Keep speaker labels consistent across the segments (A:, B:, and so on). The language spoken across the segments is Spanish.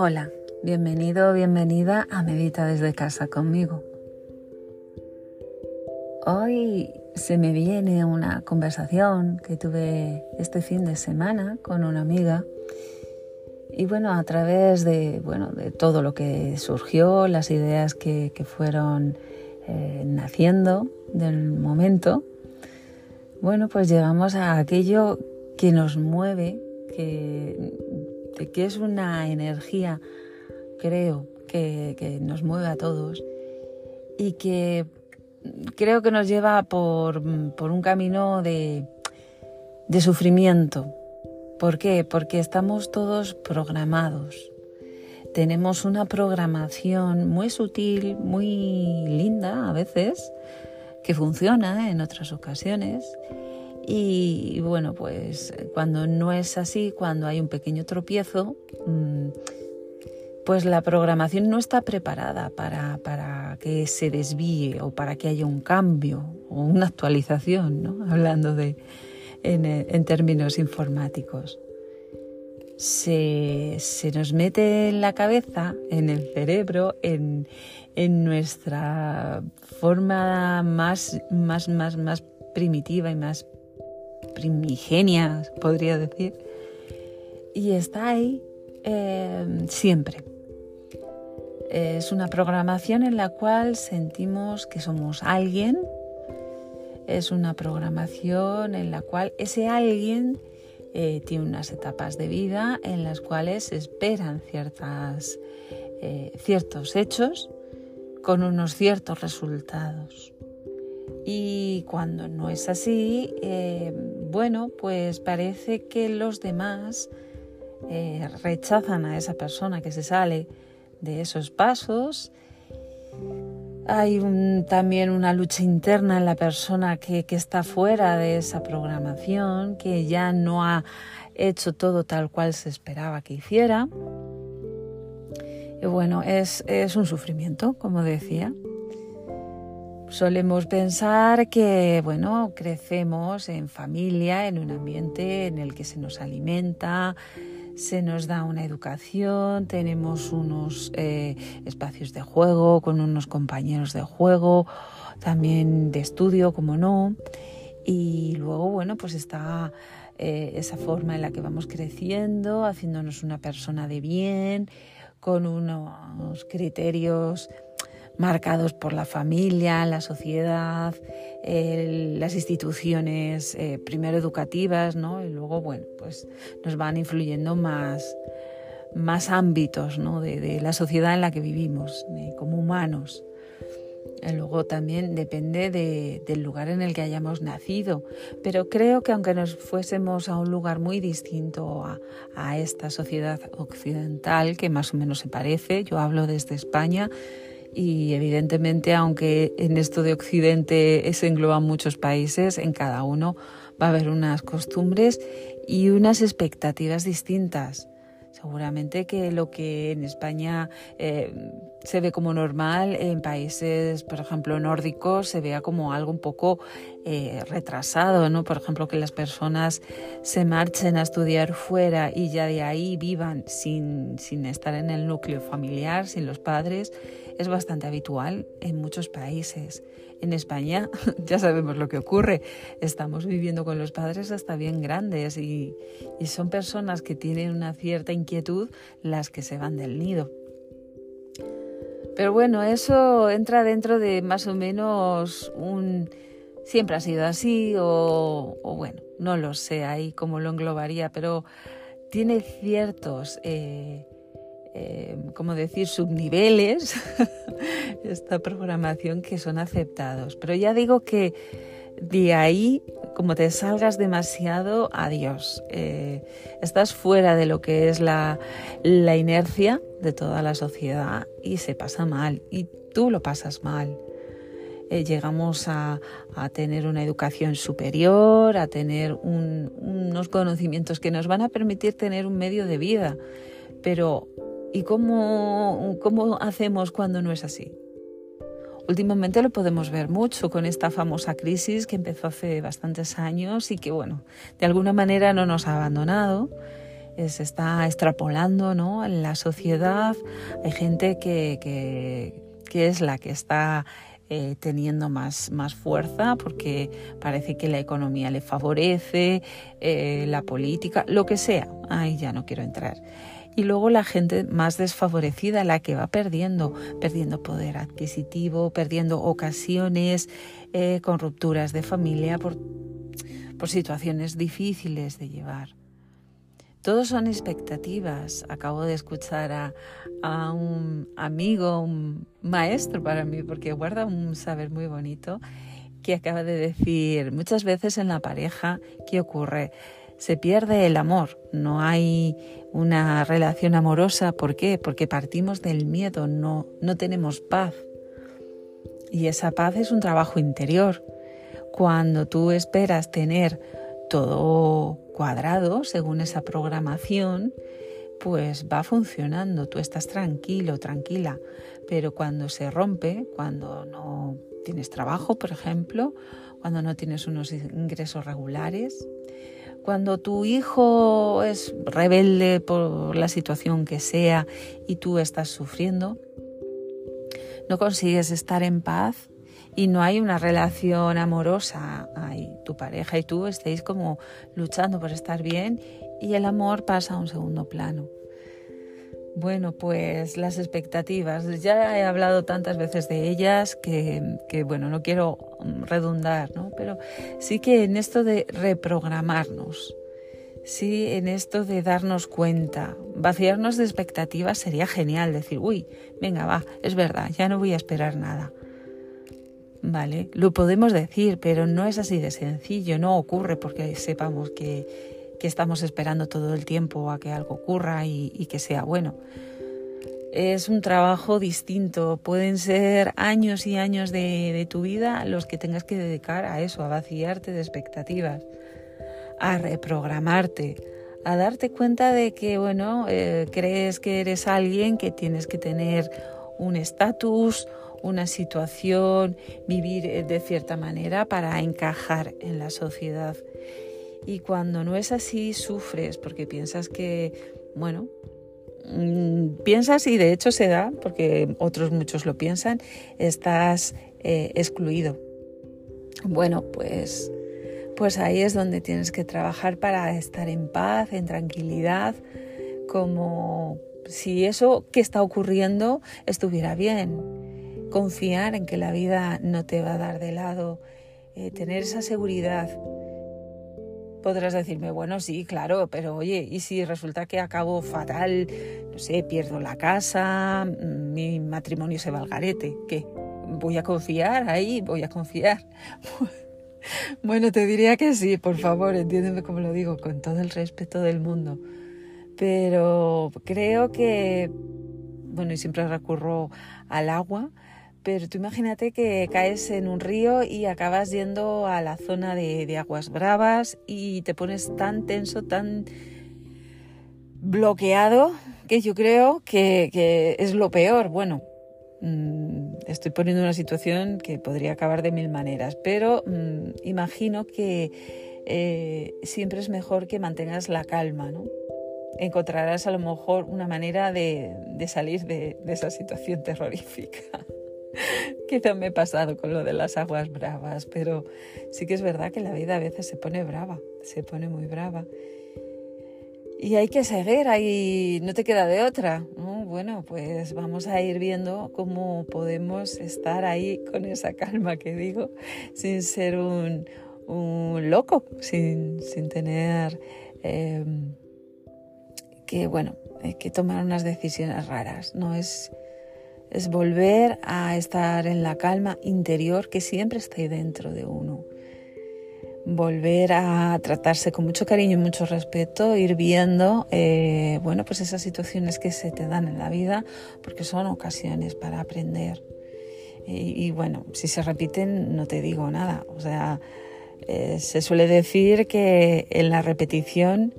A: Hola, bienvenido o bienvenida a Medita desde casa conmigo. Hoy se me viene una conversación que tuve este fin de semana con una amiga y bueno, a través de, bueno, de todo lo que surgió, las ideas que, fueron eh, naciendo del momento, bueno, pues llegamos a aquello que nos mueve, que que es una energía, creo, que, nos mueve a todos y que creo que nos lleva por, un camino de, de sufrimiento. ¿Por qué? Porque estamos todos programados. Tenemos una programación muy sutil, muy linda a veces, que funciona en otras ocasiones y bueno, pues cuando no es así, cuando hay un pequeño tropiezo, mm, pues la programación no está preparada para, para, que se desvíe o para que haya un cambio o una actualización, ¿no? hablando de, en, en términos informáticos. Se, se, nos mete en la cabeza, en el cerebro, en, en nuestra forma más, más, más, más primitiva y más primigenia, podría decir, y está ahí eh, siempre. Es una programación en la cual sentimos que somos alguien, es una programación en la cual ese alguien eh, tiene unas etapas de vida en las cuales esperan ciertas, eh, ciertos hechos con unos ciertos resultados. Y cuando no es así, eh, bueno, pues parece que los demás eh, rechazan a esa persona que se sale de esos pasos. Hay también una lucha interna en la persona que, está fuera de esa programación, que ya no ha hecho todo tal cual se esperaba que hiciera. Y bueno, es un sufrimiento, como decía. Solemos pensar que, bueno, crecemos en familia, en un ambiente en el que se nos alimenta, se nos da una educación, tenemos unos eh, espacios de juego con unos compañeros de juego, también de estudio, como no. Y luego, bueno, pues está eh, esa forma en la que vamos creciendo, haciéndonos una persona de bien, con unos criterios marcados por la familia, la sociedad, las instituciones, eh, primero educativas, ¿no? Y luego, bueno, pues nos van influyendo más, más ámbitos ¿no? de, la sociedad en la que vivimos, como humanos. Y luego también depende del lugar en el que hayamos nacido, pero creo que aunque nos fuésemos a un lugar muy distinto a, a esta sociedad occidental, que más o menos se parece, yo hablo desde España, y evidentemente, aunque en esto de Occidente se engloban muchos países, en cada uno va a haber unas costumbres y unas expectativas distintas. Seguramente que lo que en España eh, se ve como normal, en países, por ejemplo, nórdicos, se vea como algo un poco eh, retrasado, ¿no? Por ejemplo, que las personas se marchen a estudiar fuera y ya de ahí vivan sin, sin estar en el núcleo familiar, sin los padres, es bastante habitual en muchos países. En España ya sabemos lo que ocurre. Estamos viviendo con los padres hasta bien grandes y, son personas que tienen una cierta inquietud las que se van del nido. Pero bueno, eso entra dentro de más o menos un... Siempre ha sido así o, bueno, no lo sé ahí cómo lo englobaría, pero tiene ciertos... Eh, eh, como decir, subniveles, esta programación que son aceptados. Pero ya digo que de ahí, como te salgas demasiado, adiós. Eh, estás fuera de lo que es la, inercia de toda la sociedad y se pasa mal. Y tú lo pasas mal. Eh, llegamos a, tener una educación superior, a tener unos conocimientos que nos van a permitir tener un medio de vida, pero ¿Y cómo, cómo hacemos cuando no es así? Últimamente lo podemos ver mucho con esta famosa crisis que empezó hace bastantes años y que, bueno, de alguna manera no nos ha abandonado. se está extrapolando ¿no? en la sociedad. Hay gente que, que, es la que está eh, teniendo más, más fuerza porque parece que la economía le favorece, eh, la política, lo que sea. Ahí ya no quiero entrar. Y luego la gente más desfavorecida, la que va perdiendo, perdiendo poder adquisitivo, perdiendo ocasiones, eh, con rupturas de familia por, por situaciones difíciles de llevar. Todos son expectativas. Acabo de escuchar a, un amigo, un maestro para mí, porque guarda un saber muy bonito, que acaba de decir, muchas veces en la pareja, ¿qué ocurre? Se pierde el amor, no hay una relación amorosa. ¿Por qué? Porque partimos del miedo, no, no tenemos paz. Y esa paz es un trabajo interior. Cuando tú esperas tener todo cuadrado según esa programación, pues va funcionando, tú estás tranquilo, tranquila, pero cuando se rompe, cuando no tienes trabajo, por ejemplo, cuando no tienes unos ingresos regulares, cuando tu hijo es rebelde por la situación que sea y tú estás sufriendo, no consigues estar en paz, y no hay una relación amorosa, hay tu pareja y tú estéis como luchando por estar bien y el amor pasa a un segundo plano. Bueno, pues las expectativas, ya he hablado tantas veces de ellas que, bueno, no quiero redundar, ¿no? Pero sí que en esto de reprogramarnos, sí, en esto de darnos cuenta, vaciarnos de expectativas sería genial, decir, uy, venga, va, es verdad, ya no voy a esperar nada. ¿vale? Lo podemos decir, pero no es así de sencillo, no ocurre porque sepamos que, estamos esperando todo el tiempo a que algo ocurra y, que sea bueno. Es un trabajo distinto, pueden ser años y años de, tu vida los que tengas que dedicar a eso, a vaciarte de expectativas, a reprogramarte, a darte cuenta de que, bueno, eh, crees que eres alguien que tienes que tener un estatus, una situación, vivir eh, de cierta manera para encajar en la sociedad. Y cuando no es así, sufres porque piensas que, bueno, mm, piensas y de hecho se da, porque otros muchos lo piensan, estás eh, excluido. Bueno, pues, pues ahí es donde tienes que trabajar para estar en paz, en tranquilidad, como si eso que está ocurriendo estuviera bien confiar en que la vida no te va a dar de lado, eh, tener esa seguridad. Podrás decirme, bueno, sí, claro, pero oye, ¿y si resulta que acabo fatal? No sé, pierdo la casa, mm, mi matrimonio se va al garete. ¿Qué? ¿Voy a confiar ahí? ¿Voy a confiar? bueno, te diría que sí, por favor, entiéndeme como lo digo, con todo el respeto del mundo. Pero creo que, bueno, y siempre recurro al agua, pero tú imagínate que caes en un río y acabas yendo a la zona de, aguas bravas y te pones tan tenso, tan bloqueado, que yo creo que, es lo peor. Bueno, mm, estoy poniendo una situación que podría acabar de mil maneras, pero mm, imagino que eh, siempre es mejor que mantengas la calma, ¿no? Encontrarás a lo mejor una manera de, salir de esa situación terrorífica. Quizá me he pasado con lo de las aguas bravas, pero sí que es verdad que la vida a veces se pone brava, se pone muy brava. Y hay que seguir, ahí no te queda de otra. Bueno, pues vamos a ir viendo cómo podemos estar ahí con esa calma que digo, sin ser un, loco, sin, tener em, que, bueno, que tomar unas decisiones raras. No es es volver a estar en la calma interior que siempre está ahí dentro de uno. Volver a tratarse con mucho cariño y mucho respeto, ir viendo, eh, bueno, pues esas situaciones que se te dan en la vida, porque son ocasiones para aprender. Y, bueno, si se repiten, no te digo nada. O sea, eh, se suele decir que en la repetición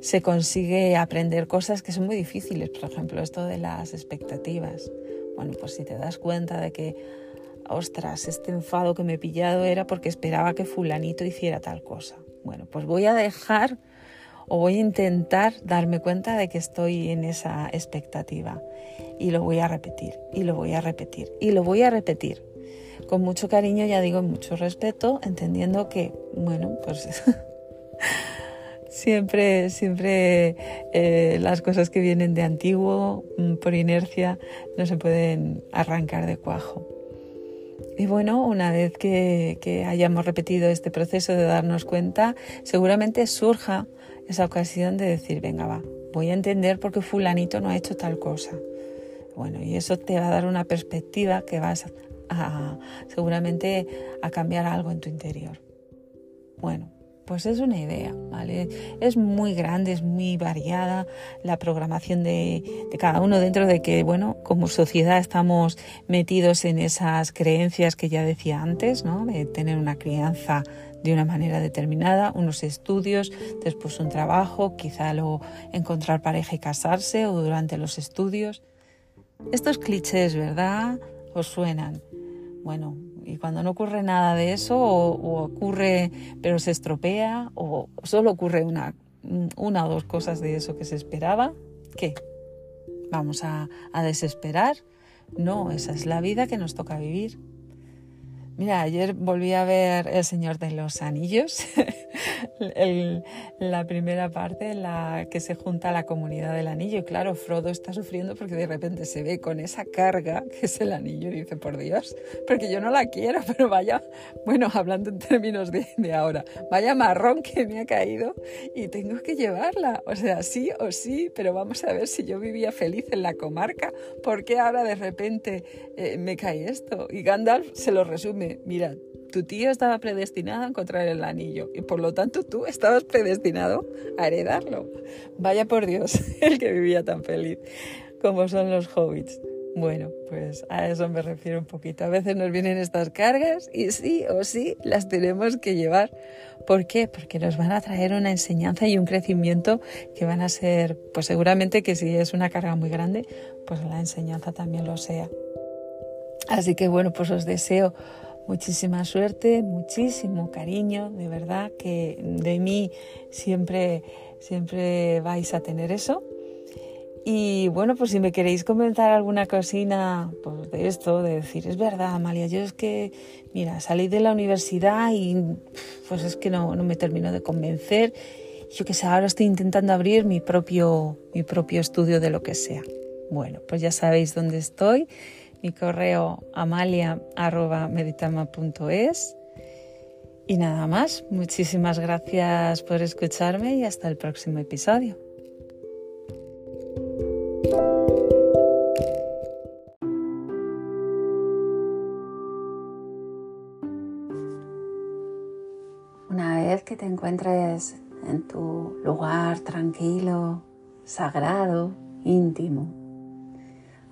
A: se consigue aprender cosas que son muy difíciles, por ejemplo, esto de las expectativas. Bueno, pues si te das cuenta de que, ostras, este enfado que me he pillado era porque esperaba que fulanito hiciera tal cosa. Bueno, pues voy a dejar o voy a intentar darme cuenta de que estoy en esa expectativa. Y lo voy a repetir, y lo voy a repetir, y lo voy a repetir. Con mucho cariño, ya digo, mucho respeto, entendiendo que, bueno, pues siempre, siempre eh, las cosas que vienen de antiguo, mm, por inercia, no se pueden arrancar de cuajo. Y bueno, una vez que, que, hayamos repetido este proceso de darnos cuenta, seguramente surja esa ocasión de decir, venga, va, voy a entender por qué fulanito no ha hecho tal cosa. Bueno, y eso te va a dar una perspectiva que vas a, seguramente a cambiar algo en tu interior. Bueno, pues es una idea, ¿vale? Es muy grande, es muy variada la programación de, de, cada uno dentro de que, bueno, como sociedad estamos metidos en esas creencias que ya decía antes, ¿no? De tener una crianza de una manera determinada, unos estudios, después un trabajo, quizá luego encontrar pareja y casarse o durante los estudios. Estos clichés, ¿verdad? ¿Os suenan? Bueno, y cuando no ocurre nada de eso, o, ocurre pero se estropea, o solo ocurre una, una o dos cosas de eso que se esperaba, ¿qué? ¿Vamos a, a desesperar? No, esa es la vida que nos toca vivir. Mira, ayer volví a ver El Señor de los Anillos, la primera parte en la que se junta la comunidad del anillo. Y claro, Frodo está sufriendo porque de repente se ve con esa carga que es el anillo y dice, por Dios, porque yo no la quiero, pero vaya, bueno, hablando en términos de, ahora, vaya marrón que me ha caído y tengo que llevarla. O sea, sí o sí, pero vamos a ver si yo vivía feliz en la comarca, ¿por qué ahora de repente eh, me cae esto? Y Gandalf se lo resume mira, tu tío estaba predestinado a encontrar el anillo y por lo tanto tú estabas predestinado a heredarlo. Vaya por Dios, el que vivía tan feliz como son los hobbits. Bueno, pues a eso me refiero un poquito. A veces nos vienen estas cargas y sí o sí las tenemos que llevar. ¿Por qué? Porque nos van a traer una enseñanza y un crecimiento que van a ser, pues seguramente que si es una carga muy grande, pues la enseñanza también lo sea. Así que bueno, pues os deseo muchísima suerte, muchísimo cariño, de verdad que de mí siempre, siempre vais a tener eso. Y bueno, pues si me queréis comentar alguna cosina pues, de esto, de decir, es verdad, Amalia, yo es que, mira, salí de la universidad y pues es que no, no me termino de convencer. Yo que sé, ahora estoy intentando abrir mi propio, mi propio estudio de lo que sea. Bueno, pues ya sabéis dónde estoy mi correo amalia.meditama.es. Y nada más, muchísimas gracias por escucharme y hasta el próximo episodio. Una vez que te encuentres en tu lugar tranquilo, sagrado, íntimo,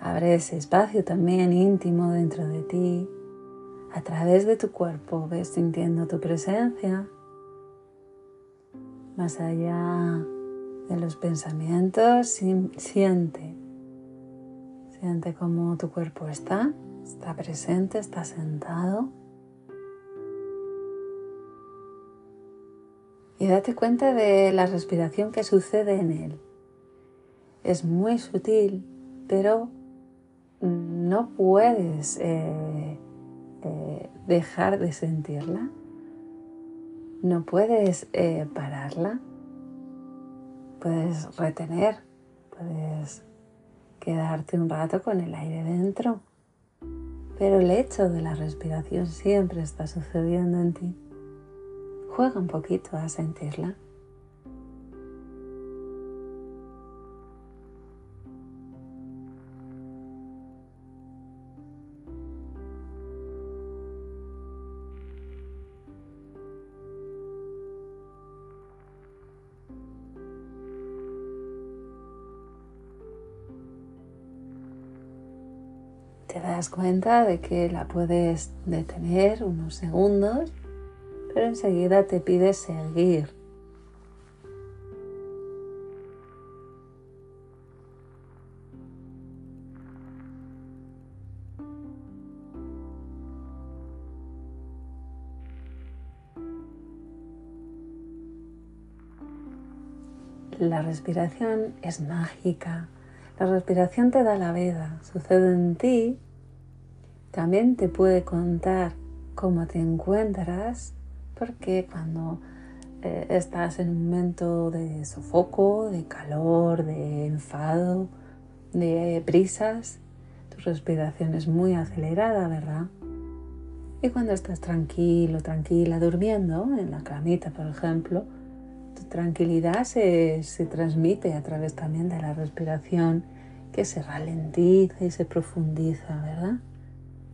A: Abre ese espacio también íntimo dentro de ti. A través de tu cuerpo ves sintiendo tu presencia. Más allá de los pensamientos, siente. Siente cómo tu cuerpo está, está presente, está sentado. Y date cuenta de la respiración que sucede en él. Es muy sutil, pero no puedes eh, eh, dejar de sentirla, no puedes eh, pararla, puedes retener, puedes quedarte un rato con el aire dentro, pero el hecho de la respiración siempre está sucediendo en ti. Juega un poquito a sentirla. Das cuenta de que la puedes detener unos segundos, pero enseguida te pide seguir. la respiración es mágica. La respiración te da la vida, sucede en ti. También te puede contar cómo te encuentras, porque cuando eh, estás en un momento de sofoco, de calor, de enfado, de prisas, tu respiración es muy acelerada, ¿verdad? Y cuando estás tranquilo, tranquila, durmiendo, en la camita, por ejemplo, tu tranquilidad se, se transmite a través también de la respiración que se ralentiza y se profundiza, ¿verdad?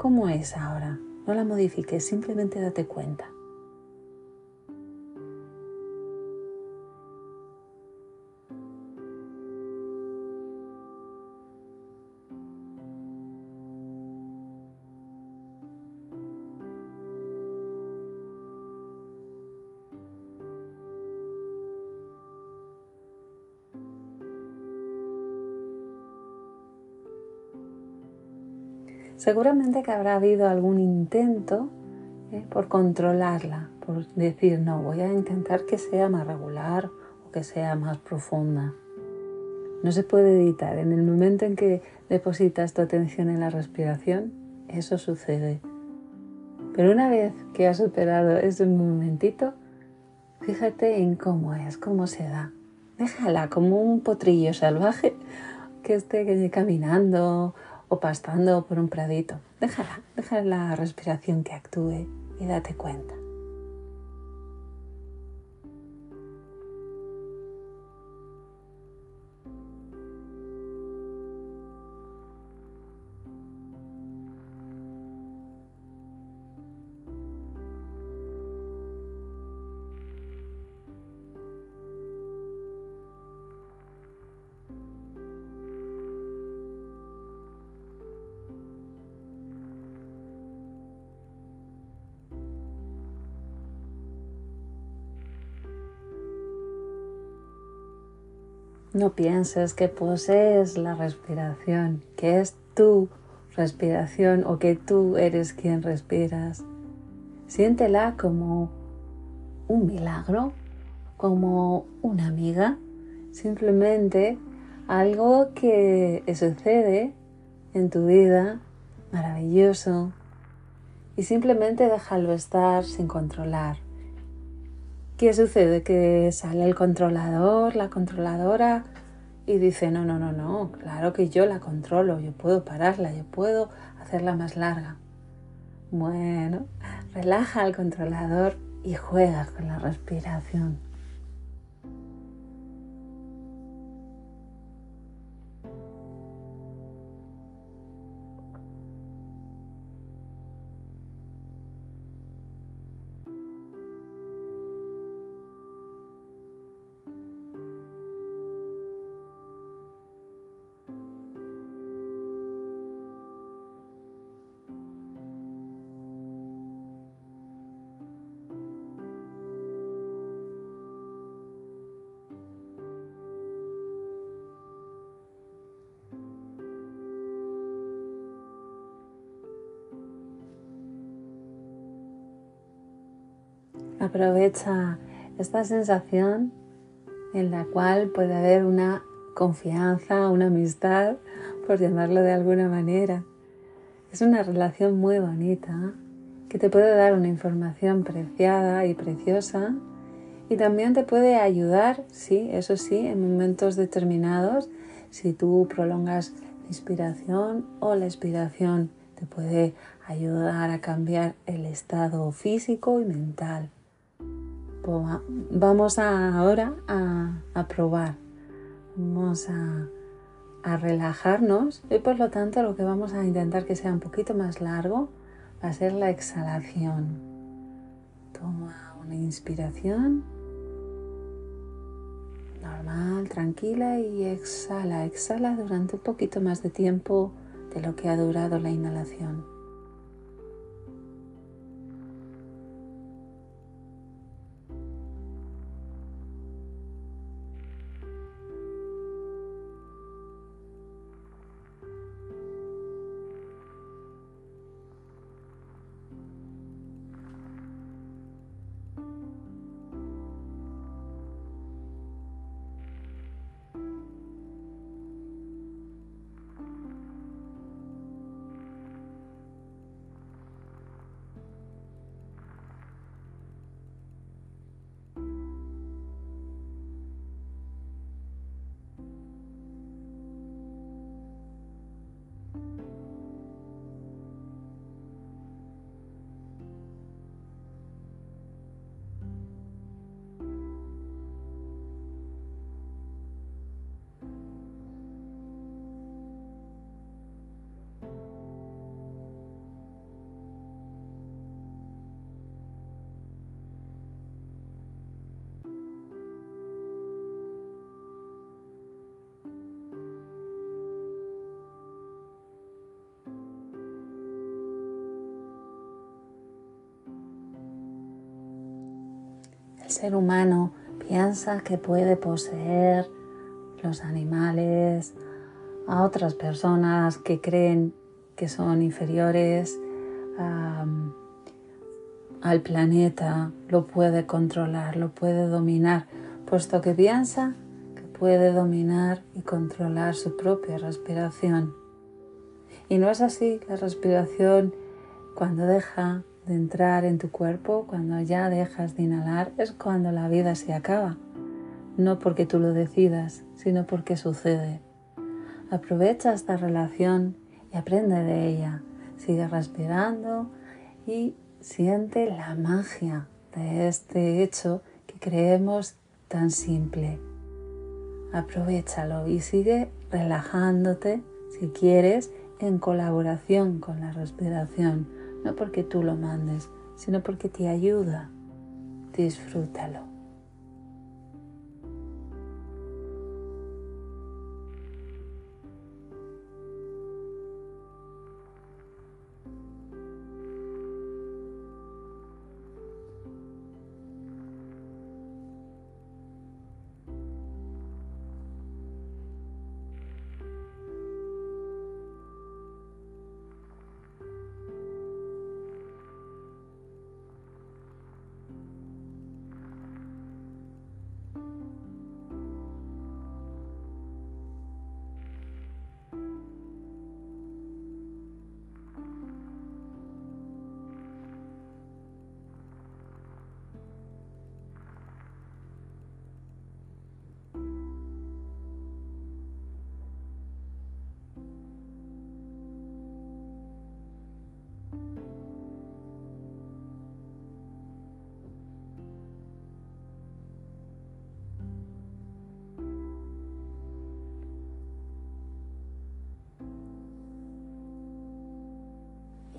A: ¿Cómo es ahora? No la modifiques, simplemente date cuenta. Seguramente que habrá habido algún intento ¿eh? por controlarla, por decir, no, voy a intentar que sea más regular o que sea más profunda. No se puede evitar. En el momento en que depositas tu atención en la respiración, eso sucede. Pero una vez que has superado ese momentito, fíjate en cómo es, cómo se da. Déjala como un potrillo salvaje que esté caminando o pastando por un pradito. Déjala, déjala la respiración que actúe y date cuenta. No pienses que posees la respiración, que es tu respiración o que tú eres quien respiras. Siéntela como un milagro, como una amiga, simplemente algo que sucede en tu vida maravilloso y simplemente déjalo estar sin controlar. ¿Qué sucede? Que sale el controlador, la controladora y dice, no, no, no, no, claro que yo la controlo, yo puedo pararla, yo puedo hacerla más larga. Bueno, relaja al controlador y juega con la respiración. Aprovecha esta sensación en la cual puede haber una confianza, una amistad, por llamarlo de alguna manera. Es una relación muy bonita que te puede dar una información preciada y preciosa y también te puede ayudar, sí, eso sí, en momentos determinados, si tú prolongas la inspiración o la expiración, te puede ayudar a cambiar el estado físico y mental. Pues vamos ahora a, probar, vamos a, a relajarnos y por lo tanto lo que vamos a intentar que sea un poquito más largo va a ser la exhalación. Toma una inspiración normal, tranquila y exhala, exhala durante un poquito más de tiempo de lo que ha durado la inhalación. El ser humano piensa que puede poseer los animales, a otras personas que creen que son inferiores al planeta, lo puede controlar, lo puede dominar, puesto que piensa que puede dominar y controlar su propia respiración. Y no es así, la respiración cuando deja entrar en tu cuerpo, cuando ya dejas de inhalar, es cuando la vida se acaba. No porque tú lo decidas, sino porque sucede. Aprovecha esta relación y aprende de ella. Sigue respirando y siente la magia de este hecho que creemos tan simple. Aprovechalo y sigue relajándote si quieres en colaboración con la respiración, no porque tú lo mandes, sino porque te ayuda. Disfrútalo.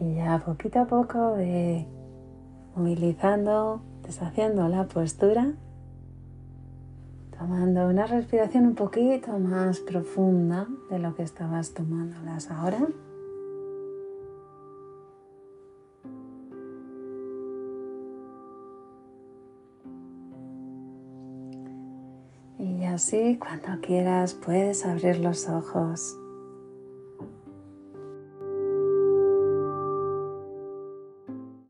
A: Y ya poquito a poco de movilizando, deshaciendo la postura, tomando una respiración un poquito más profunda de lo que estabas tomándolas ahora. Y así, cuando quieras, puedes abrir los ojos.